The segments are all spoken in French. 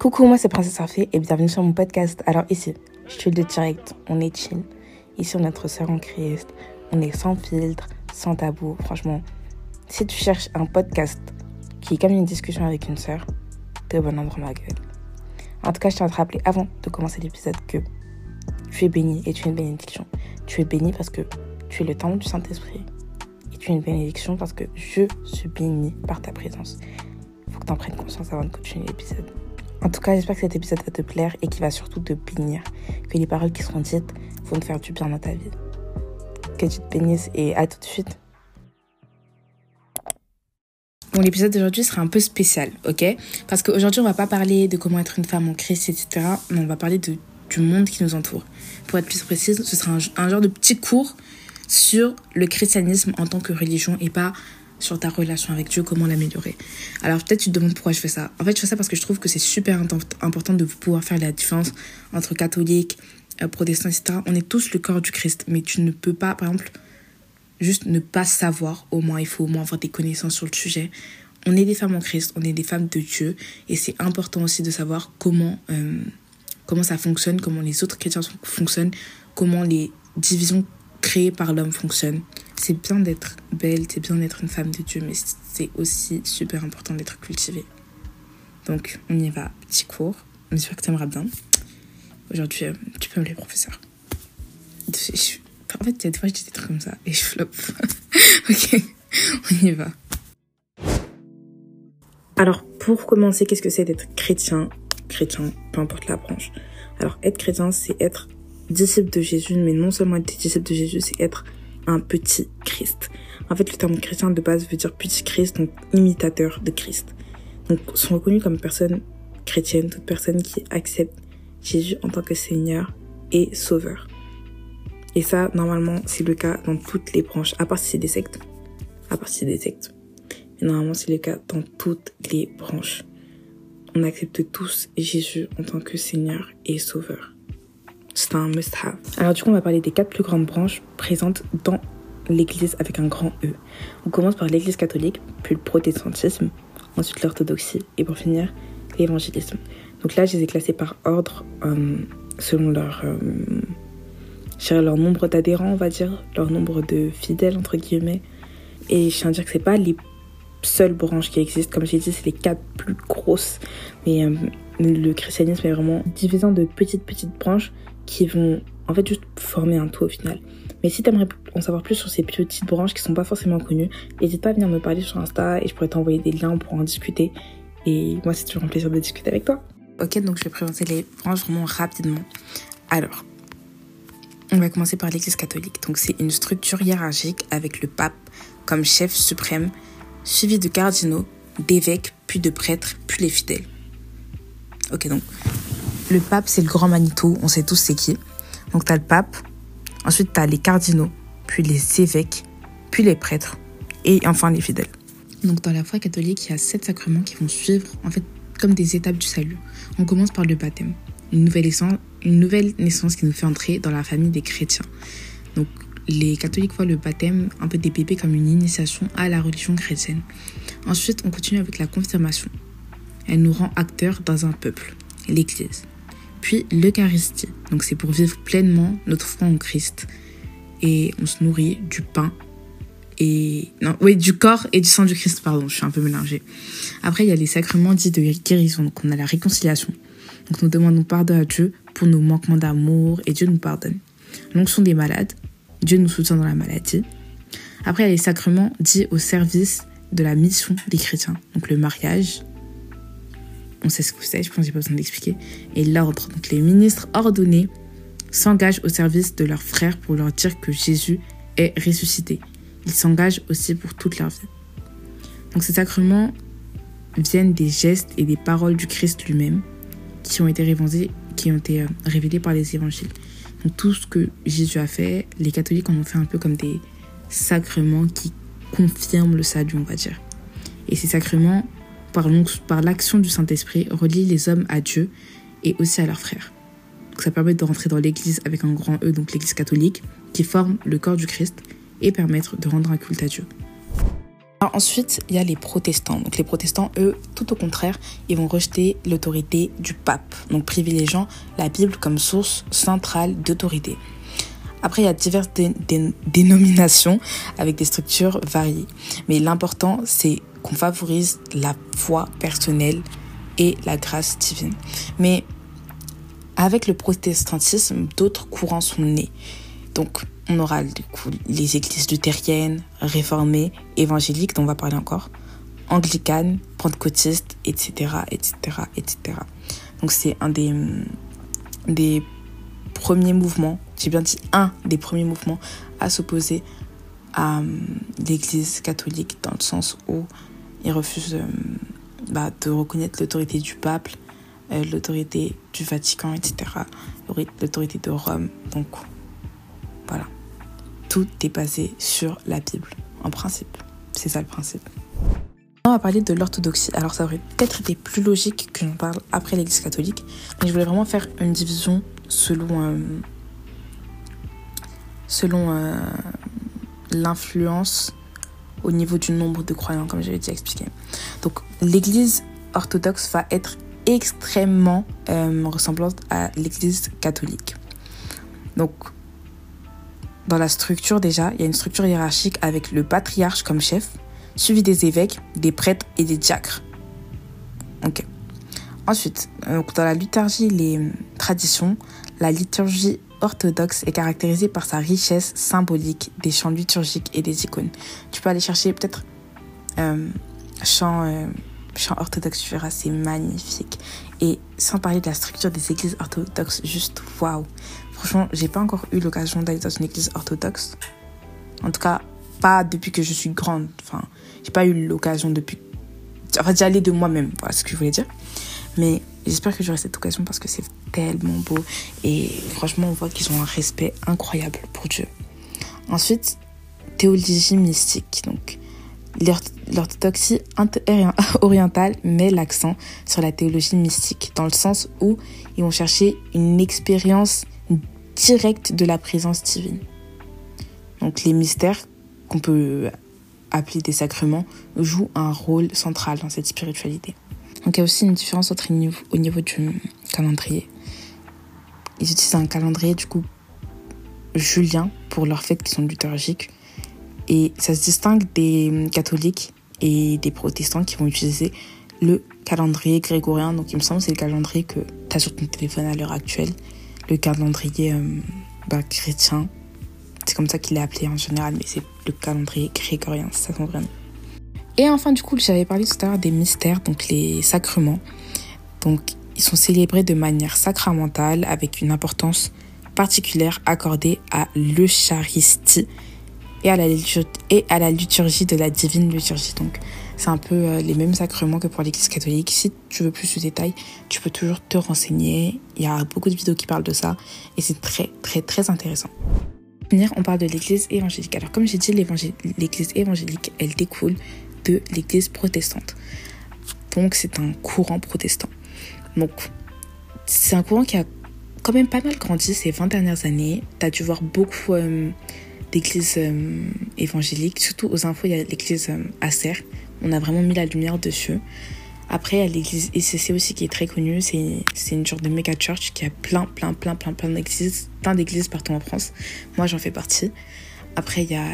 Coucou, moi c'est Princesse Arfée et bienvenue sur mon podcast. Alors ici, je suis de direct, on est chill. Ici, on est notre sœur en Christ, on est sans filtre, sans tabou. Franchement, si tu cherches un podcast qui est comme une discussion avec une sœur, t'es au bon endroit, ma gueule. En tout cas, je tiens à te rappeler avant de commencer l'épisode que tu es béni et tu es une bénédiction. Tu es béni parce que tu es le temple du Saint-Esprit. Et tu es une bénédiction parce que je suis béni par ta présence. Il faut que tu en prennes conscience avant de continuer l'épisode. En tout cas, j'espère que cet épisode va te plaire et qu'il va surtout te bénir. Que les paroles qui seront dites vont te faire du bien dans ta vie. Que tu te bénisses et à tout de suite. Bon, l'épisode d'aujourd'hui sera un peu spécial, ok? Parce qu'aujourd'hui, on va pas parler de comment être une femme en Christ, etc. Mais on va parler du monde qui nous entoure. Pour être plus précise, ce sera un genre de petit cours sur le christianisme en tant que religion et pas sur ta relation avec Dieu, comment l'améliorer. Alors peut-être tu te demandes pourquoi je fais ça. En fait, je fais ça parce que je trouve que c'est super important de pouvoir faire la différence entre catholiques, euh, protestants, etc. On est tous le corps du Christ, mais tu ne peux pas, par exemple, juste ne pas savoir. Au moins, il faut au moins avoir des connaissances sur le sujet. On est des femmes en Christ, on est des femmes de Dieu, et c'est important aussi de savoir comment euh, comment ça fonctionne, comment les autres chrétiens fonctionnent, comment les divisions créées par l'homme fonctionnent c'est bien d'être belle, c'est bien d'être une femme de Dieu, mais c'est aussi super important d'être cultivée. Donc, on y va, petit cours. J'espère que tu aimeras bien. Aujourd'hui, euh, tu peux les professeurs. en fait, il y a des fois, je dis des trucs comme ça et je flop. ok, on y va. Alors, pour commencer, qu'est-ce que c'est d'être chrétien? Chrétien, peu importe la branche. Alors, être chrétien, c'est être disciple de Jésus, mais non seulement être disciple de Jésus, c'est être un petit Christ. En fait, le terme chrétien de base veut dire petit Christ, donc imitateur de Christ. Donc, sont reconnus comme personnes chrétiennes, toute personne qui accepte Jésus en tant que Seigneur et Sauveur. Et ça, normalement, c'est le cas dans toutes les branches, à part si c'est des sectes. À part si c'est des sectes. Mais normalement, c'est le cas dans toutes les branches. On accepte tous Jésus en tant que Seigneur et Sauveur. C'est un must-have. Alors du coup, on va parler des quatre plus grandes branches présentes dans l'Église avec un grand E. On commence par l'Église catholique, puis le protestantisme, ensuite l'orthodoxie et pour finir l'évangélisme. Donc là, je les ai classés par ordre euh, selon leur, euh, leur nombre d'adhérents, on va dire, leur nombre de fidèles entre guillemets. Et je tiens à dire que c'est pas les seules branches qui existent. Comme j'ai dit, c'est les quatre plus grosses. Mais euh, le christianisme est vraiment divisé en de petites petites branches qui vont en fait juste former un tout au final. Mais si tu aimerais en savoir plus sur ces petites branches qui sont pas forcément connues, n'hésite pas à venir me parler sur Insta et je pourrais t'envoyer des liens pour en discuter. Et moi, c'est toujours un plaisir de discuter avec toi. Ok, donc je vais présenter les branches vraiment rapidement. Alors, on va commencer par l'Église catholique. Donc, c'est une structure hiérarchique avec le pape comme chef suprême, suivi de cardinaux, d'évêques, puis de prêtres, puis les fidèles. Ok, donc le pape, c'est le grand Manitou, on sait tous c'est qui. Donc tu as le pape, ensuite tu as les cardinaux, puis les évêques, puis les prêtres, et enfin les fidèles. Donc dans la foi catholique, il y a sept sacrements qui vont suivre, en fait, comme des étapes du salut. On commence par le baptême, une nouvelle naissance, une nouvelle naissance qui nous fait entrer dans la famille des chrétiens. Donc les catholiques voient le baptême un peu des comme une initiation à la religion chrétienne. Ensuite, on continue avec la confirmation. Elle nous rend acteurs dans un peuple, l'Église. Puis l'Eucharistie. Donc c'est pour vivre pleinement notre foi en Christ. Et on se nourrit du pain et non, oui, du corps et du sang du Christ, pardon, je suis un peu mélangée. Après, il y a les sacrements dits de guérison. Donc on a la réconciliation. Donc nous demandons pardon à Dieu pour nos manquements d'amour et Dieu nous pardonne. L'onction des malades. Dieu nous soutient dans la maladie. Après, il y a les sacrements dits au service de la mission des chrétiens. Donc le mariage, on sait ce que c'est, je pense que j'ai pas besoin d'expliquer, et l'ordre. Donc les ministres ordonnés s'engagent au service de leurs frères pour leur dire que Jésus est ressuscité. Ils s'engagent aussi pour toute leur vie. Donc ces sacrements viennent des gestes et des paroles du Christ lui-même qui ont été révélés, qui ont été euh, révélés par les évangiles. Donc tout ce que Jésus a fait, les catholiques en ont fait un peu comme des sacrements qui confirment le salut, on va dire. Et ces sacrements par l'action du Saint-Esprit, relie les hommes à Dieu et aussi à leurs frères. ça permet de rentrer dans l'Église avec un grand E, donc l'Église catholique, qui forme le corps du Christ et permettre de rendre un culte à Dieu. ensuite, il y a les protestants. Donc les protestants, eux, tout au contraire, ils vont rejeter l'autorité du pape, donc privilégiant la Bible comme source centrale d'autorité. Après, il y a diverses dénominations avec des structures variées. Mais l'important, c'est qu'on favorise la foi personnelle et la grâce divine. Mais avec le protestantisme, d'autres courants sont nés. Donc, on aura les églises luthériennes, réformées, évangéliques, dont on va parler encore, anglicanes, pentecôtistes, etc., etc., etc. Donc, c'est un des, des premiers mouvements, j'ai bien dit un des premiers mouvements à s'opposer à euh, l'église catholique, dans le sens où ils refusent euh, bah, de reconnaître l'autorité du pape, euh, l'autorité du Vatican, etc., l'autorité de Rome. Donc, voilà. Tout est basé sur la Bible, en principe. C'est ça le principe. On va parler de l'orthodoxie. Alors ça aurait peut-être été plus logique que j'en parle après l'Église catholique, mais je voulais vraiment faire une division selon, euh, selon l'influence au niveau du nombre de croyants, comme j'avais déjà expliqué. Donc l'Église orthodoxe va être extrêmement euh, ressemblante à l'Église catholique. Donc dans la structure déjà, il y a une structure hiérarchique avec le patriarche comme chef, suivi des évêques, des prêtres et des diacres. Ok. Ensuite, euh, dans la liturgie, les traditions, la liturgie orthodoxe est caractérisée par sa richesse symbolique des chants liturgiques et des icônes. Tu peux aller chercher peut-être euh, chants, euh, chants orthodoxes, tu verras, c'est magnifique. Et sans parler de la structure des églises orthodoxes, juste waouh. Franchement, j'ai pas encore eu l'occasion d'aller dans une église orthodoxe. En tout cas, pas depuis que je suis grande. Enfin, j'ai pas eu l'occasion depuis. Enfin, d'y aller de moi-même, voilà ce que je voulais dire. Mais j'espère que j'aurai cette occasion parce que c'est tellement beau. Et franchement, on voit qu'ils ont un respect incroyable pour Dieu. Ensuite, théologie mystique. Donc, l'orthodoxie orientale met l'accent sur la théologie mystique, dans le sens où ils vont chercher une expérience directe de la présence divine. Donc les mystères qu'on peut appeler des sacrements jouent un rôle central dans cette spiritualité. Donc il y a aussi une différence entre au niveau du calendrier. Ils utilisent un calendrier du coup julien pour leurs fêtes qui sont liturgiques. Et ça se distingue des catholiques et des protestants qui vont utiliser le calendrier grégorien. Donc il me semble que c'est le calendrier que tu as sur ton téléphone à l'heure actuelle le calendrier euh, bah, chrétien. C'est comme ça qu'il est appelé en général, mais c'est le calendrier grégorien, ça son. Et enfin, du coup, j'avais parlé tout à l'heure des mystères, donc les sacrements. Donc, ils sont célébrés de manière sacramentale avec une importance particulière accordée à l'Eucharistie et à la liturgie de la divine liturgie. Donc, c'est un peu euh, les mêmes sacrements que pour l'Église catholique. Si tu veux plus de détails, tu peux toujours te renseigner. Il y a beaucoup de vidéos qui parlent de ça et c'est très très très intéressant. On parle de l'Église évangélique. Alors comme j'ai dit, l'Église évangélique, elle découle de l'Église protestante. Donc c'est un courant protestant. Donc c'est un courant qui a quand même pas mal grandi ces 20 dernières années. Tu as dû voir beaucoup euh, d'églises euh, évangéliques, surtout aux infos, il y a l'église Acer on a vraiment mis la lumière dessus. Après, il y a l'église ICC aussi qui est très connue. C'est une sorte de méga church qui a plein, plein, plein, plein, plein d'églises, plein d'églises partout en France. Moi, j'en fais partie. Après, il y a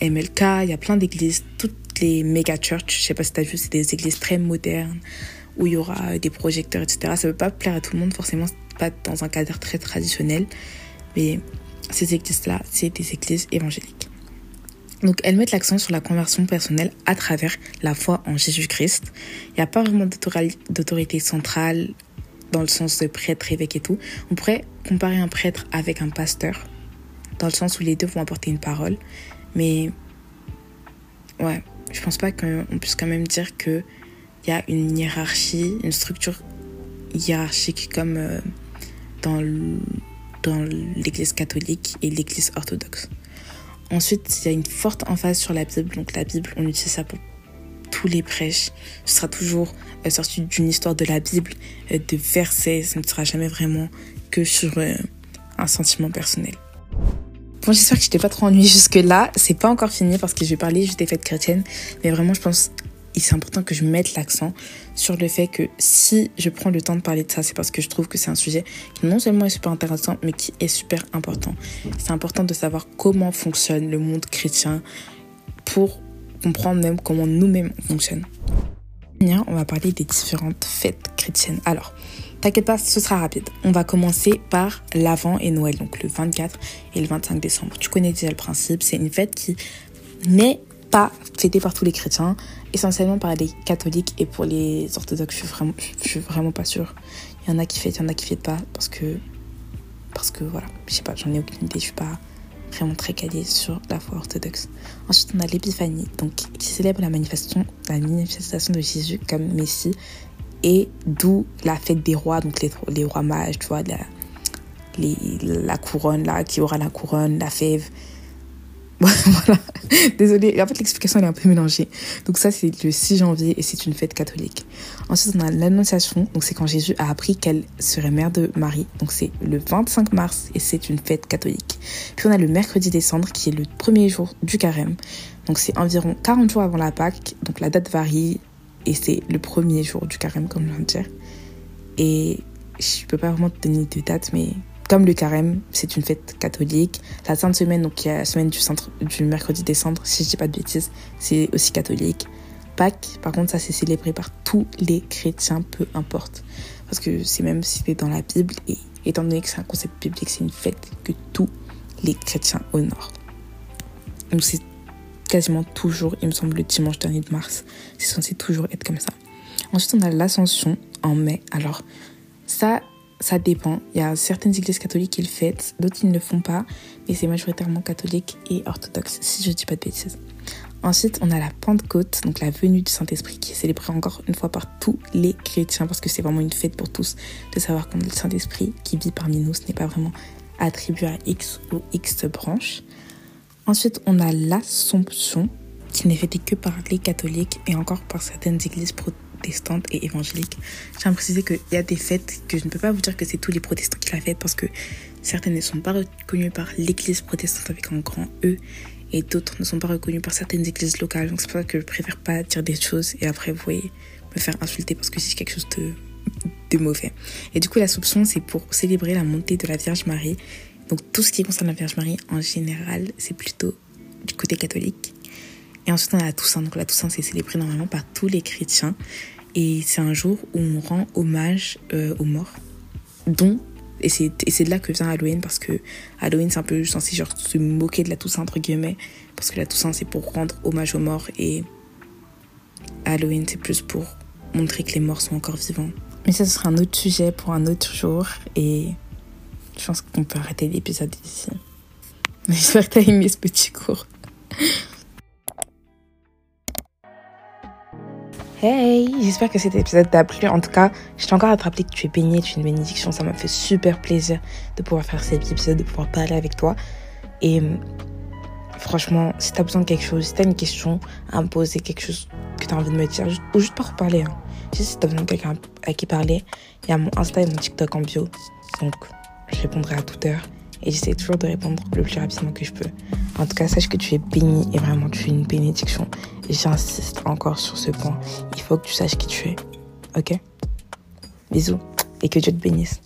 MLK, il y a plein d'églises, toutes les méga church. Je sais pas si tu as vu, c'est des églises très modernes où il y aura des projecteurs, etc. Ça ne veut pas plaire à tout le monde, forcément, pas dans un cadre très traditionnel. Mais ces églises-là, c'est des églises évangéliques. Donc elles mettent l'accent sur la conversion personnelle à travers la foi en Jésus-Christ. Il n'y a pas vraiment d'autorité centrale dans le sens de prêtre, évêque et tout. On pourrait comparer un prêtre avec un pasteur, dans le sens où les deux vont apporter une parole. Mais ouais, je pense pas qu'on puisse quand même dire qu'il y a une hiérarchie, une structure hiérarchique comme euh, dans l'église catholique et l'église orthodoxe. Ensuite, il y a une forte emphase sur la Bible. Donc la Bible, on utilise ça pour tous les prêches. Ce sera toujours euh, sorti d'une histoire de la Bible, euh, de versets. Ce ne sera jamais vraiment que sur un sentiment personnel. Bon, j'espère que je t'ai pas trop ennuyé jusque-là. C'est pas encore fini parce que je vais parler juste des fêtes chrétiennes. Mais vraiment, je pense c'est important que je mette l'accent sur le fait que si je prends le temps de parler de ça, c'est parce que je trouve que c'est un sujet qui non seulement est super intéressant, mais qui est super important. C'est important de savoir comment fonctionne le monde chrétien pour comprendre même comment nous-mêmes fonctionnons. On va parler des différentes fêtes chrétiennes. Alors, T'inquiète pas, ce sera rapide. On va commencer par l'Avent et Noël, donc le 24 et le 25 décembre. Tu connais déjà le principe, c'est une fête qui n'est pas fêtée par tous les chrétiens, essentiellement par les catholiques et pour les orthodoxes. Je suis vraiment, suis vraiment pas sûre. Il y en a qui fêtent, il y en a qui fêtent pas parce que, parce que voilà, je sais pas, j'en ai aucune idée, je suis pas vraiment très calée sur la foi orthodoxe. Ensuite, on a l'épiphanie, donc qui célèbre la manifestation, la manifestation de Jésus comme Messie et d'où la fête des rois, donc les, les rois mages, tu vois, la, la couronne là, qui aura la couronne, la fève. voilà, désolée, en fait l'explication est un peu mélangée. Donc ça c'est le 6 janvier et c'est une fête catholique. Ensuite on a l'annonciation, donc c'est quand Jésus a appris qu'elle serait mère de Marie. Donc c'est le 25 mars et c'est une fête catholique. Puis on a le mercredi décembre qui est le premier jour du carême. Donc c'est environ 40 jours avant la Pâque, donc la date varie et c'est le premier jour du carême, comme je viens de dire. Et je peux pas vraiment te donner de date, mais comme le carême, c'est une fête catholique. La Sainte Semaine, donc il y a la semaine du, centre, du mercredi décembre, si je dis pas de bêtises, c'est aussi catholique. Pâques, par contre, ça c'est célébré par tous les chrétiens, peu importe. Parce que c'est même cité dans la Bible, et étant donné que c'est un concept biblique, c'est une fête que tous les chrétiens honorent. Donc c'est quasiment toujours, il me semble, le dimanche dernier de mars. C'est censé toujours être comme ça. Ensuite, on a l'ascension en mai. Alors, ça, ça dépend. Il y a certaines églises catholiques qui le fêtent, d'autres qui ne le font pas, mais c'est majoritairement catholique et orthodoxe, si je ne dis pas de bêtises. Ensuite, on a la Pentecôte, donc la venue du Saint-Esprit, qui est célébrée encore une fois par tous les chrétiens, parce que c'est vraiment une fête pour tous de savoir qu'on a le Saint-Esprit qui vit parmi nous. Ce n'est pas vraiment attribué à X ou X branches. Ensuite, on a l'Assomption, qui n'est fêtée que par les catholiques et encore par certaines églises protestantes et évangéliques. J'ai à préciser qu'il y a des fêtes que je ne peux pas vous dire que c'est tous les protestants qui la fêtent parce que certaines ne sont pas reconnues par l'église protestante avec un grand E et d'autres ne sont pas reconnues par certaines églises locales. Donc c'est pour ça que je préfère pas dire des choses et après vous voyez me faire insulter parce que c'est quelque chose de, de mauvais. Et du coup, l'Assomption, c'est pour célébrer la montée de la Vierge Marie donc tout ce qui concerne la Vierge Marie en général, c'est plutôt du côté catholique. Et ensuite on a la Toussaint. Donc la Toussaint c'est célébré normalement par tous les chrétiens. Et c'est un jour où on rend hommage euh, aux morts. Dont, et c'est de là que vient Halloween parce que Halloween c'est un peu censé genre se moquer de la Toussaint entre guillemets. Parce que la Toussaint c'est pour rendre hommage aux morts et Halloween c'est plus pour montrer que les morts sont encore vivants. Mais ça ce sera un autre sujet pour un autre jour et je pense qu'on peut arrêter l'épisode ici. J'espère que t'as aimé ce petit cours. Hey, j'espère que cet épisode t'a plu. En tout cas, je t'ai encore à que tu es baigné, tu es une bénédiction. Ça m'a fait super plaisir de pouvoir faire cet épisode, de pouvoir parler avec toi. Et franchement, si t'as besoin de quelque chose, si t'as une question à me poser, quelque chose que t'as envie de me dire, ou juste pour parler, hein. si t'as besoin de quelqu'un à qui parler, il y a mon Insta et mon TikTok en bio. Donc, je répondrai à toute heure et j'essaie toujours de répondre le plus rapidement que je peux. En tout cas, sache que tu es béni et vraiment tu es une bénédiction. J'insiste encore sur ce point. Il faut que tu saches qui tu es. Ok? Bisous et que Dieu te bénisse.